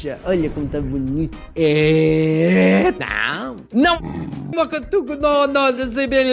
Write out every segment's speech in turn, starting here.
Xuxa, olha como tá bonito. É. Não. Não. Não, não, não sei bem.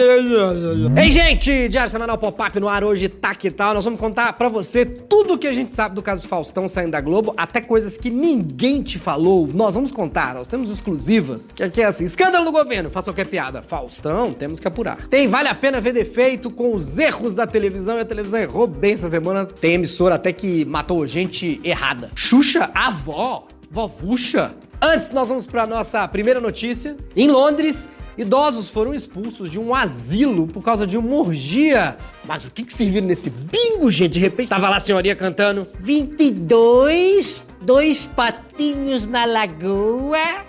Ei, gente! Diário Semanal Pop-Up no ar hoje, tá que tal? Nós vamos contar pra você tudo o que a gente sabe do caso Faustão saindo da Globo, até coisas que ninguém te falou. Nós vamos contar, nós temos exclusivas. Que aqui é assim: escândalo do governo, faça qualquer piada. Faustão, temos que apurar. Tem Vale a Pena Ver Defeito com os erros da televisão e a televisão errou bem essa semana. Tem emissora até que matou gente errada. Xuxa, avó, vovuxa. Antes, nós vamos para nossa primeira notícia. Em Londres, idosos foram expulsos de um asilo por causa de uma orgia. Mas o que que serviram nesse bingo, gente? De repente, tava lá a senhoria cantando 22, dois patinhos na lagoa.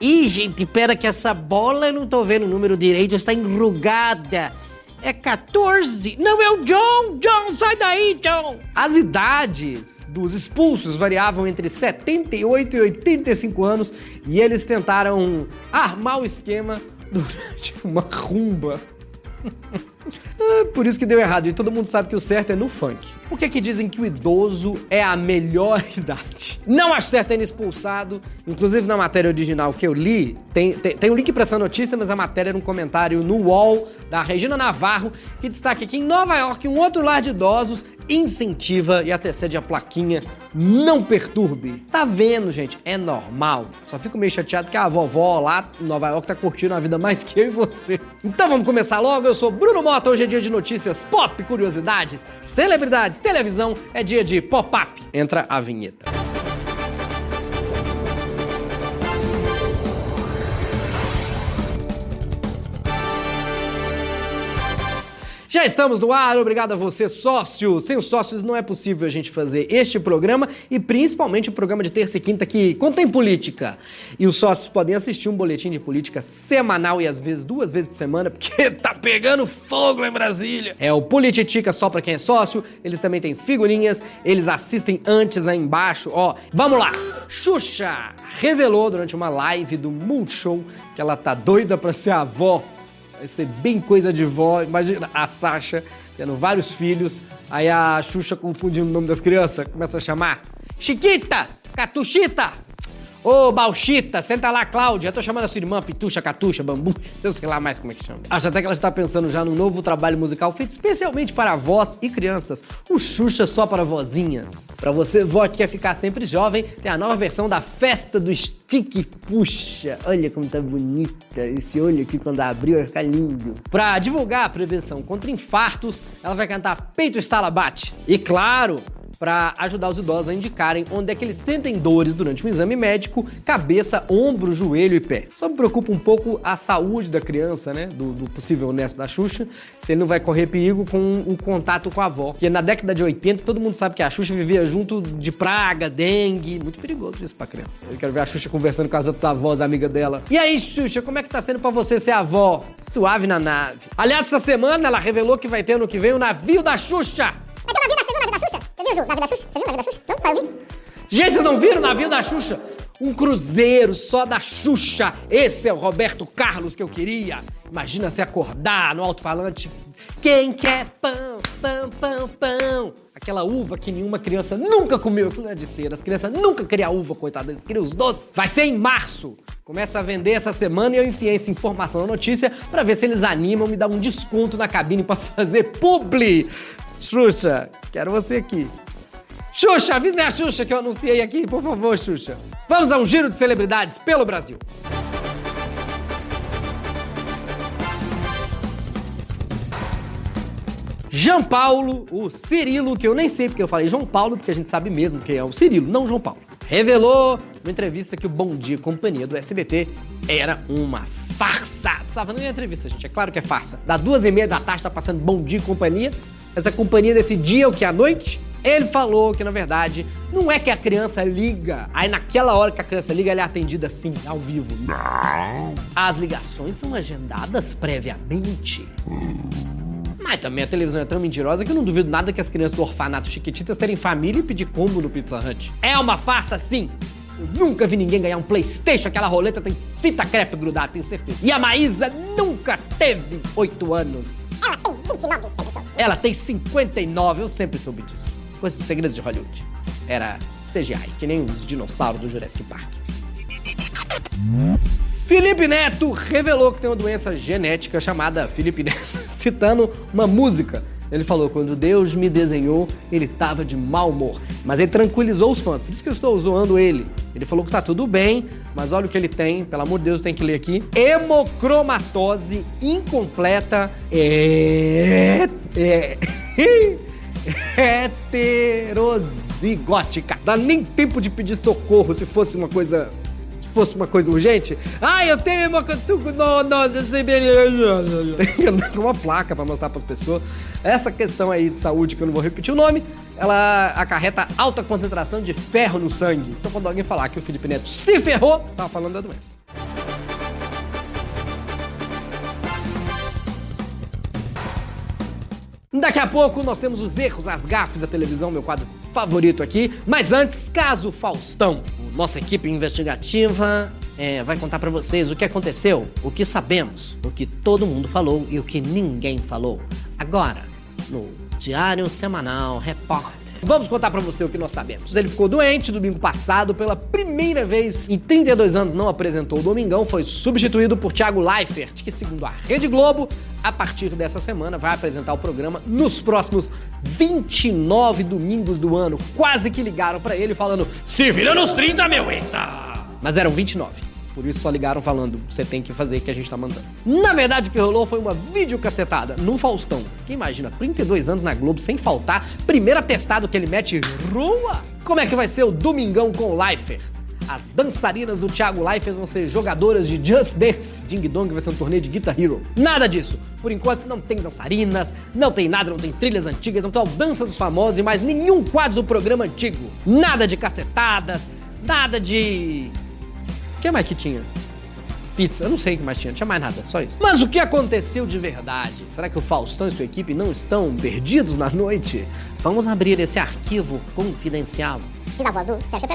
Ih, gente, pera que essa bola eu não tô vendo o número direito, está enrugada. É 14. Não é o John! John, sai daí, John! As idades dos expulsos variavam entre 78 e 85 anos e eles tentaram armar o esquema durante uma rumba. Ah, Por isso que deu errado. E todo mundo sabe que o certo é no funk. Por que que dizem que o idoso é a melhor idade? Não acho certo ainda expulsado. Inclusive na matéria original que eu li, tem, tem, tem um link pra essa notícia, mas a matéria era um comentário no UOL da Regina Navarro, que destaca que em Nova York, um outro lar de idosos incentiva e até cede a plaquinha não perturbe. Tá vendo, gente? É normal. Só fico meio chateado que a vovó lá em Nova York tá curtindo a vida mais que eu e você. Então vamos começar logo. Eu sou Bruno Mota. Hoje é dia de notícias pop, curiosidades, celebridades, televisão. É dia de pop-up. Entra a vinheta. Já estamos no ar, obrigado a você, sócio. Sem os sócios não é possível a gente fazer este programa e principalmente o programa de terça e quinta que contém política. E os sócios podem assistir um boletim de política semanal e às vezes duas vezes por semana, porque tá pegando fogo em Brasília. É o Polititica só pra quem é sócio, eles também têm figurinhas, eles assistem antes aí embaixo, ó. Vamos lá! Xuxa revelou durante uma live do Multishow que ela tá doida pra ser avó Vai ser bem coisa de vó. Imagina a Sasha tendo vários filhos. Aí a Xuxa confundindo o nome das crianças. Começa a chamar Chiquita, Catuchita. Ô, Bauchita, senta lá, Cláudia. Eu tô chamando a sua irmã, Pitucha, Catucha, Bambu. Eu sei lá mais como é que chama. Acho até que ela está pensando já num novo trabalho musical feito especialmente para avós e crianças. O Xuxa só para vozinhas. Pra você, vó que quer ficar sempre jovem, tem a nova versão da Festa do Stick Puxa. Olha como tá bonita. Esse olho aqui, quando abriu, vai ficar lindo. Pra divulgar a prevenção contra infartos, ela vai cantar Peito Estala Bate. E claro, para ajudar os idosos a indicarem onde é que eles sentem dores durante um exame médico, cabeça, ombro, joelho e pé. Só me preocupa um pouco a saúde da criança, né, do, do possível neto da Xuxa, se ele não vai correr perigo com o contato com a avó. Porque na década de 80, todo mundo sabe que a Xuxa vivia junto de praga, dengue, muito perigoso isso pra criança. Eu quero ver a Xuxa conversando com as outras avós, amiga dela. E aí, Xuxa, como é que tá sendo pra você ser avó? Suave na nave. Aliás, essa semana ela revelou que vai ter ano que vem o navio da Xuxa. Ju? Navio da Xuxa? Você viu o navio da Xuxa? Não, saiu vídeo. Gente, vocês não viram o navio da Xuxa? Um cruzeiro só da Xuxa. Esse é o Roberto Carlos que eu queria. Imagina se acordar no alto-falante. Quem quer pão, pão, pão, pão? Aquela uva que nenhuma criança nunca comeu. Aquilo é de ser. As crianças nunca criam uva, coitadas. Eles criam os doces. Vai ser em março. Começa a vender essa semana e eu enfiei essa informação na notícia pra ver se eles animam me dar um desconto na cabine pra fazer publi. Xuxa, quero você aqui. Xuxa, avise a Xuxa que eu anunciei aqui, por favor, Xuxa. Vamos a um giro de celebridades pelo Brasil. João Paulo, o Cirilo, que eu nem sei porque eu falei João Paulo, porque a gente sabe mesmo quem é o Cirilo, não João Paulo. Revelou numa entrevista que o Bom Dia Companhia do SBT era uma farsa. Precisava nem entrevista, gente, é claro que é farsa. Das duas e meia da tarde tá passando Bom Dia Companhia. Essa companhia desse dia, o que é à noite? Ele falou que, na verdade, não é que a criança liga, aí naquela hora que a criança liga, ela é atendida assim, ao vivo. Não. As ligações são agendadas previamente. Mas também a televisão é tão mentirosa que eu não duvido nada que as crianças do orfanato Chiquititas terem família e pedir combo no Pizza Hut. É uma farsa, sim! Eu nunca vi ninguém ganhar um Playstation, aquela roleta tem fita crepe grudada, tenho certeza. E a Maísa nunca teve 8 anos. Ela tem 29 seguidores. Ela tem 59, eu sempre soube disso. Coisa dos segredos de Hollywood. Era CGI, que nem os dinossauros do Jurassic Park. Felipe Neto revelou que tem uma doença genética chamada Felipe Neto, citando uma música. Ele falou: quando Deus me desenhou, ele tava de mau humor. Mas ele tranquilizou os fãs, por isso que eu estou zoando ele. Ele falou que tá tudo bem, mas olha o que ele tem, pelo amor de Deus, tem que ler aqui: hemocromatose incompleta é. é heterozigótica. Dá nem tempo de pedir socorro se fosse uma coisa fosse uma coisa urgente. Ah, eu tenho uma com uma placa para mostrar para as pessoas. Essa questão aí de saúde, que eu não vou repetir o nome, ela acarreta alta concentração de ferro no sangue. Então, quando alguém falar que o Felipe Neto se ferrou, tá falando da doença. Daqui a pouco nós temos os erros, as gafes da televisão, meu quadro favorito aqui. Mas antes, caso Faustão. Nossa equipe investigativa é, vai contar para vocês o que aconteceu, o que sabemos, o que todo mundo falou e o que ninguém falou. Agora, no Diário Semanal Repórter. Vamos contar para você o que nós sabemos. Ele ficou doente domingo passado, pela primeira vez em 32 anos não apresentou o Domingão, foi substituído por Thiago Leifert, que segundo a Rede Globo, a partir dessa semana vai apresentar o programa nos próximos 29 domingos do ano. Quase que ligaram para ele falando: "Se vira nos 30, meu eita!" Mas eram 29. Por isso só ligaram falando, você tem que fazer que a gente tá mandando. Na verdade, o que rolou foi uma videocacetada no Faustão. Quem imagina, 32 anos na Globo sem faltar, primeiro atestado que ele mete rua. Como é que vai ser o Domingão com o Leifert? As dançarinas do Thiago Leifert vão ser jogadoras de Just Dance. Ding Dong vai ser um torneio de Guitar Hero. Nada disso. Por enquanto não tem dançarinas, não tem nada, não tem trilhas antigas, não tem dança dos famosos e mais nenhum quadro do programa antigo. Nada de cacetadas, nada de o que mais que tinha? Pizza, eu não sei o que mais tinha, não tinha mais nada, só isso. Mas o que aconteceu de verdade? Será que o Faustão e sua equipe não estão perdidos na noite? Vamos abrir esse arquivo confidencial. Do Sérgio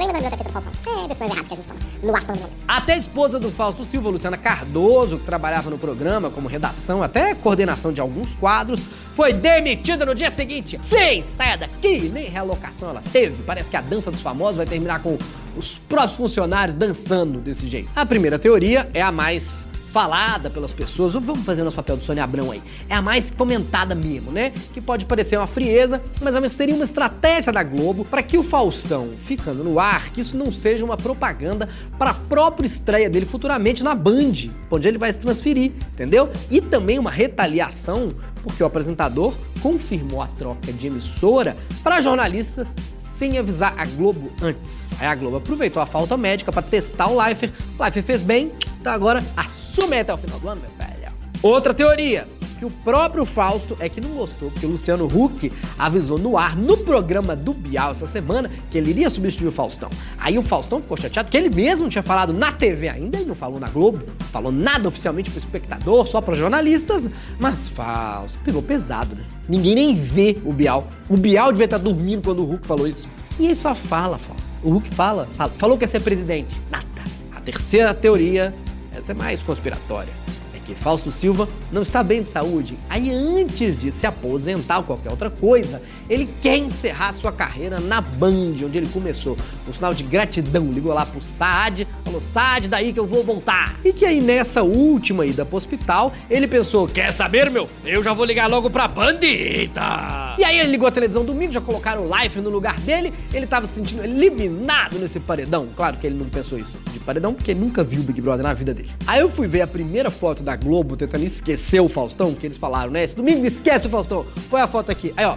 do Faustão. É, decisões erradas que a gente toma no ar todo Até a esposa do Fausto Silva, Luciana Cardoso, que trabalhava no programa como redação, até coordenação de alguns quadros, foi demitida no dia seguinte. Sim, saia daqui! Nem realocação ela teve. Parece que a dança dos famosos vai terminar com os próprios funcionários dançando desse jeito. A primeira teoria é a mais falada pelas pessoas, vamos fazer nosso papel do Sônia Abrão aí, é a mais comentada mesmo, né? Que pode parecer uma frieza, mas seria uma estratégia da Globo para que o Faustão, ficando no ar, que isso não seja uma propaganda para a própria estreia dele futuramente na Band, onde ele vai se transferir, entendeu? E também uma retaliação, porque o apresentador confirmou a troca de emissora para jornalistas sem avisar a Globo antes. Aí a Globo aproveitou a falta médica para testar o Leifert. O Leifert fez bem, então agora assume até o final do ano, meu velho. Outra teoria que o próprio Fausto é que não gostou, porque o Luciano Huck avisou no ar, no programa do Bial essa semana, que ele iria substituir o Faustão. Aí o Faustão ficou chateado, que ele mesmo tinha falado na TV ainda, ele não falou na Globo, falou nada oficialmente pro espectador, só para jornalistas, mas Fausto pegou pesado, né? Ninguém nem vê o Bial. O Bial devia estar dormindo quando o Huck falou isso. E ele só fala, Fausto. O Huck fala, fala falou que ia ser presidente. Nada. A terceira teoria essa é mais conspiratória. Que Fausto Silva não está bem de saúde. Aí, antes de se aposentar ou qualquer outra coisa, ele quer encerrar sua carreira na Band, onde ele começou. Um sinal de gratidão, ligou lá pro Saad, falou: Saad, daí que eu vou voltar. E que aí, nessa última ida pro hospital, ele pensou: Quer saber, meu? Eu já vou ligar logo pra Band. Eita! E aí, ele ligou a televisão domingo, já colocaram o Life no lugar dele, ele tava se sentindo eliminado nesse paredão. Claro que ele não pensou isso de paredão, porque nunca viu o Big Brother na vida dele. Aí eu fui ver a primeira foto da Globo tentando esquecer o Faustão, que eles falaram, né? Esse domingo esquece o Faustão. Põe a foto aqui. Aí, ó.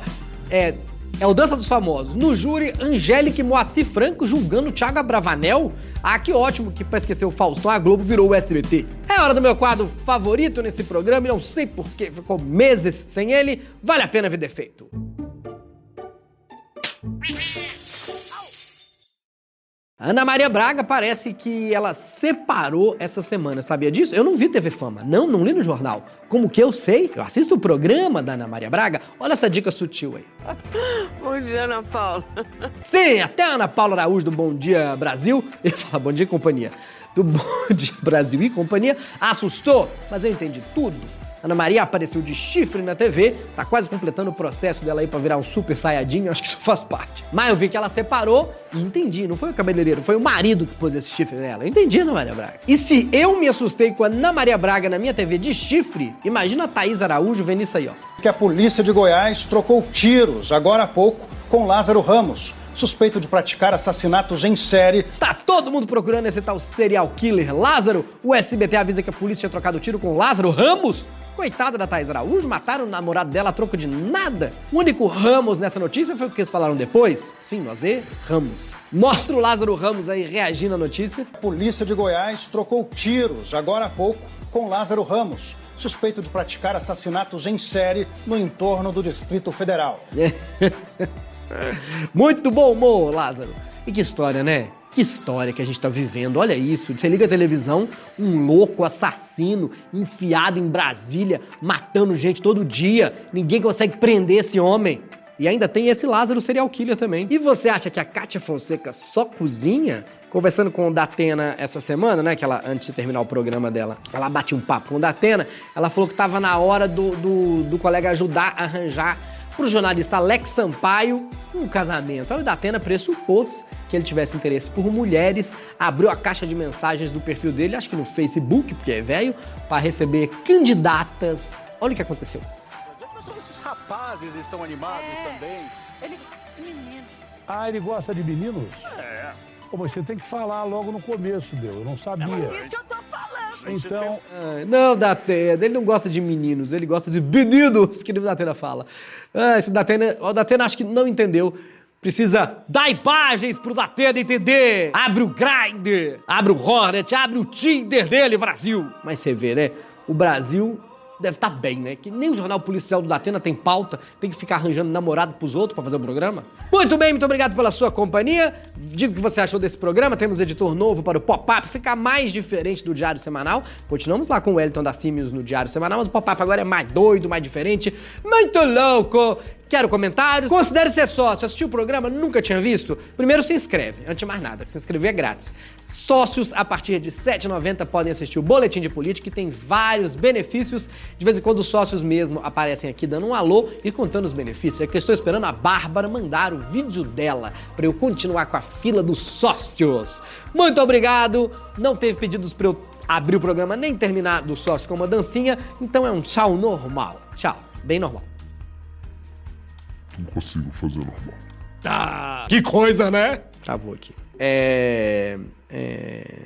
É, é o Dança dos Famosos. No júri, Angélica e Moacir Franco julgando Thiago Bravanel. Ah, que ótimo que pra esquecer o Faustão, a Globo virou o SBT. É hora do meu quadro favorito nesse programa e não sei porquê, ficou meses sem ele. Vale a pena ver defeito. Ana Maria Braga parece que ela separou essa semana, sabia disso? Eu não vi TV Fama, não, não li no jornal. Como que eu sei? Eu assisto o programa da Ana Maria Braga. Olha essa dica sutil aí. Bom dia, Ana Paula. Sim, até a Ana Paula Araújo do Bom Dia Brasil, eu falo Bom Dia Companhia, do Bom Dia Brasil e Companhia, assustou, mas eu entendi tudo Ana Maria apareceu de chifre na TV, tá quase completando o processo dela aí pra virar um super saiadinho, acho que isso faz parte. Mas eu vi que ela separou e entendi, não foi o cabeleireiro, foi o marido que pôs esse chifre nela. Eu entendi, Ana Maria Braga. E se eu me assustei com a Ana Maria Braga na minha TV de chifre, imagina a Thaís Araújo vendo isso aí, ó. Que a polícia de Goiás trocou tiros agora há pouco com Lázaro Ramos, suspeito de praticar assassinatos em série. Tá todo mundo procurando esse tal serial killer Lázaro? O SBT avisa que a polícia tinha trocado tiro com Lázaro Ramos? Coitada da Thais Araújo, mataram o namorado dela a troco de nada. O único Ramos nessa notícia foi o que eles falaram depois. Sim, nós é Ramos. Mostra o Lázaro Ramos aí reagindo à notícia. A polícia de Goiás trocou tiros agora há pouco com Lázaro Ramos, suspeito de praticar assassinatos em série no entorno do Distrito Federal. Muito bom humor, Lázaro. E que história, né? Que história que a gente tá vivendo. Olha isso. Você liga a televisão, um louco assassino enfiado em Brasília, matando gente todo dia. Ninguém consegue prender esse homem. E ainda tem esse Lázaro serial killer também. E você acha que a Kátia Fonseca só cozinha? Conversando com o Datena essa semana, né? Que ela, antes de terminar o programa dela, ela bate um papo com o Datena. Ela falou que tava na hora do, do, do colega ajudar a arranjar pro jornalista Alex Sampaio um casamento. Aí o Datena pressupôs que ele tivesse interesse por mulheres, abriu a caixa de mensagens do perfil dele, acho que no Facebook, porque é velho, para receber candidatas. Olha o que aconteceu. Os rapazes estão animados também. Ele. Menino. Ah, ele gosta de meninos? É. Pô, mas você tem que falar logo no começo, meu. Eu não sabia. Isso que eu tô falando. Então, Ah, não, Datena, ele não gosta de meninos, ele gosta de meninos, que o Datena fala. Ah, esse Datena, o Datena acho que não entendeu. Precisa dar imagens pro Datena entender. Abre o Grindr, abre o Hornet, abre o Tinder dele, Brasil. Mas você vê, né? O Brasil deve estar bem, né? Que nem o jornal policial do Datena tem pauta, tem que ficar arranjando namorado pros outros pra fazer o programa. Muito bem, muito obrigado pela sua companhia. Diga o que você achou desse programa. Temos editor novo para o Pop-Up, ficar mais diferente do Diário Semanal. Continuamos lá com o Wellington da Simios no Diário Semanal, mas o Pop-Up agora é mais doido, mais diferente, muito louco. Quero comentários. Considere ser sócio. Assistiu o programa? Nunca tinha visto? Primeiro se inscreve. Antes de mais nada, se inscrever é grátis. Sócios, a partir de R$ 7,90 podem assistir o Boletim de Política, que tem vários benefícios. De vez em quando os sócios mesmo aparecem aqui dando um alô e contando os benefícios. É que eu estou esperando a Bárbara mandar o vídeo dela para eu continuar com a fila dos sócios. Muito obrigado. Não teve pedidos para eu abrir o programa nem terminar do sócio com uma dancinha, então é um tchau normal. Tchau, bem normal. Não consigo fazer normal. Tá. Que coisa, né? Travou aqui. É. É.